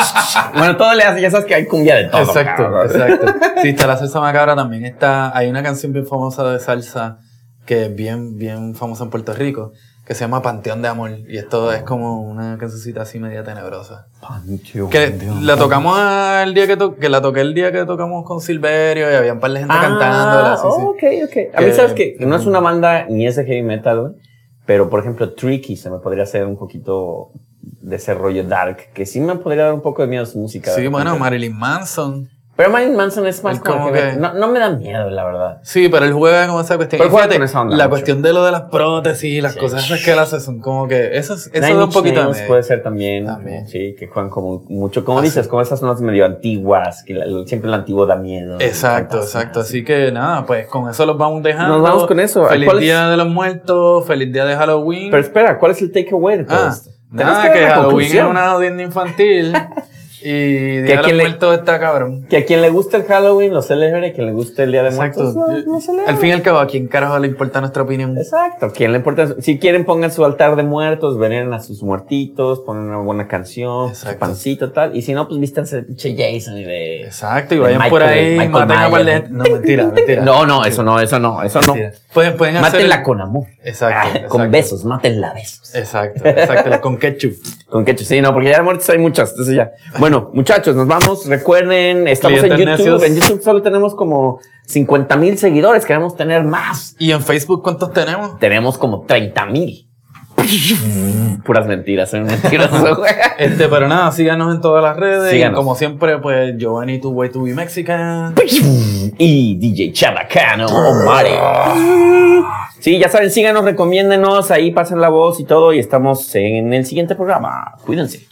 Speaker 3: bueno, todo le hace, ya sabes que hay cumbia de todo.
Speaker 4: Exacto,
Speaker 3: cabrón.
Speaker 4: exacto. Sí, está la salsa macabra, también está, hay una canción bien famosa de salsa que es bien, bien famosa en Puerto Rico, que se llama Panteón de Amor. Y esto es como una cancioncita así media tenebrosa.
Speaker 3: Pancho,
Speaker 4: Que
Speaker 3: Dios.
Speaker 4: la tocamos el día que, to- que la toqué el día que tocamos con Silverio y había un par de gente
Speaker 3: Ah,
Speaker 4: cantándola. Sí, sí.
Speaker 3: ok, ok. A mí, ¿sabes que No es una banda ni es de heavy metal, güey. Pero, por ejemplo, Tricky se me podría hacer un poquito de ese rollo dark, que sí me podría dar un poco de miedo su música.
Speaker 4: Sí, bueno. Marilyn Manson.
Speaker 3: Pero Marilyn Manson es más
Speaker 4: Es
Speaker 3: como
Speaker 4: como
Speaker 3: que...
Speaker 4: que-
Speaker 3: No, no me da miedo, la verdad.
Speaker 4: Sí, pero él juega con esa cuestión.
Speaker 3: Pero
Speaker 4: fíjate,
Speaker 3: con esa onda
Speaker 4: la
Speaker 3: mucho.
Speaker 4: cuestión de lo de las prótesis y las
Speaker 3: Sí.
Speaker 4: cosas esas que él hace son como que. Eso, es- eso da un poquito de
Speaker 3: puede ser también,
Speaker 4: También.
Speaker 3: Sí, que juegan como mucho, como
Speaker 4: Ah,
Speaker 3: dices, como esas notas medio antiguas, que la- siempre el antiguo da miedo.
Speaker 4: Exacto, exacto. Así que nada, pues con eso los vamos dejando.
Speaker 3: Nos vamos con eso.
Speaker 4: Feliz
Speaker 3: ¿Cuál es?
Speaker 4: día de los muertos, feliz día de Halloween.
Speaker 3: Pero espera, ¿cuál es el takeaway de todo
Speaker 4: ah,
Speaker 3: esto?
Speaker 4: Nada, que
Speaker 3: una
Speaker 4: Halloween es una audiencia infantil. y Día de
Speaker 3: quien
Speaker 4: Muertos está cabrón.
Speaker 3: Que a quien le guste el Halloween lo celebre, a quien le guste el Día de Muertos
Speaker 4: Exacto.
Speaker 3: lo, lo celebre.
Speaker 4: Al fin y al cabo, ¿a quién carajo le importa nuestra opinión?
Speaker 3: Exacto. ¿Quién le importa? Si quieren, pongan su altar de muertos, veneren a sus muertitos, ponen una buena canción, su pancito, tal. Y si no, pues vístanse pinche Jason y de.
Speaker 4: Exacto, y vayan por ahí, maten a. No, mentira, mentira.
Speaker 3: No, no, eso no, eso no, eso no.
Speaker 4: Pueden, pueden hacer.
Speaker 3: Mátenla con amor.
Speaker 4: Exacto.
Speaker 3: Ah,
Speaker 4: exacto.
Speaker 3: Con besos, mátenla besos.
Speaker 4: Exacto, exacto. con ketchup.
Speaker 3: Con ketchup, sí, no, porque ya de muertos hay muchas. Entonces ya. Bueno, muchachos, nos vamos. Recuerden, estamos en YouTube.
Speaker 4: necios.
Speaker 3: En YouTube solo tenemos como 50 mil seguidores. Queremos tener más.
Speaker 4: ¿Y en Facebook cuántos tenemos?
Speaker 3: Tenemos como 30 mil. Puras mentiras, soy mentiroso, güey.
Speaker 4: Este, pero nada, síganos en todas las redes.
Speaker 3: Síganos.
Speaker 4: Y como siempre, pues, Giovanni, tu way to be Mexican.
Speaker 3: y DJ Chabacano o Mario. Sí, ya saben, síganos, recomiéndenos, ahí pasen la voz y todo y estamos en el siguiente programa. Cuídense.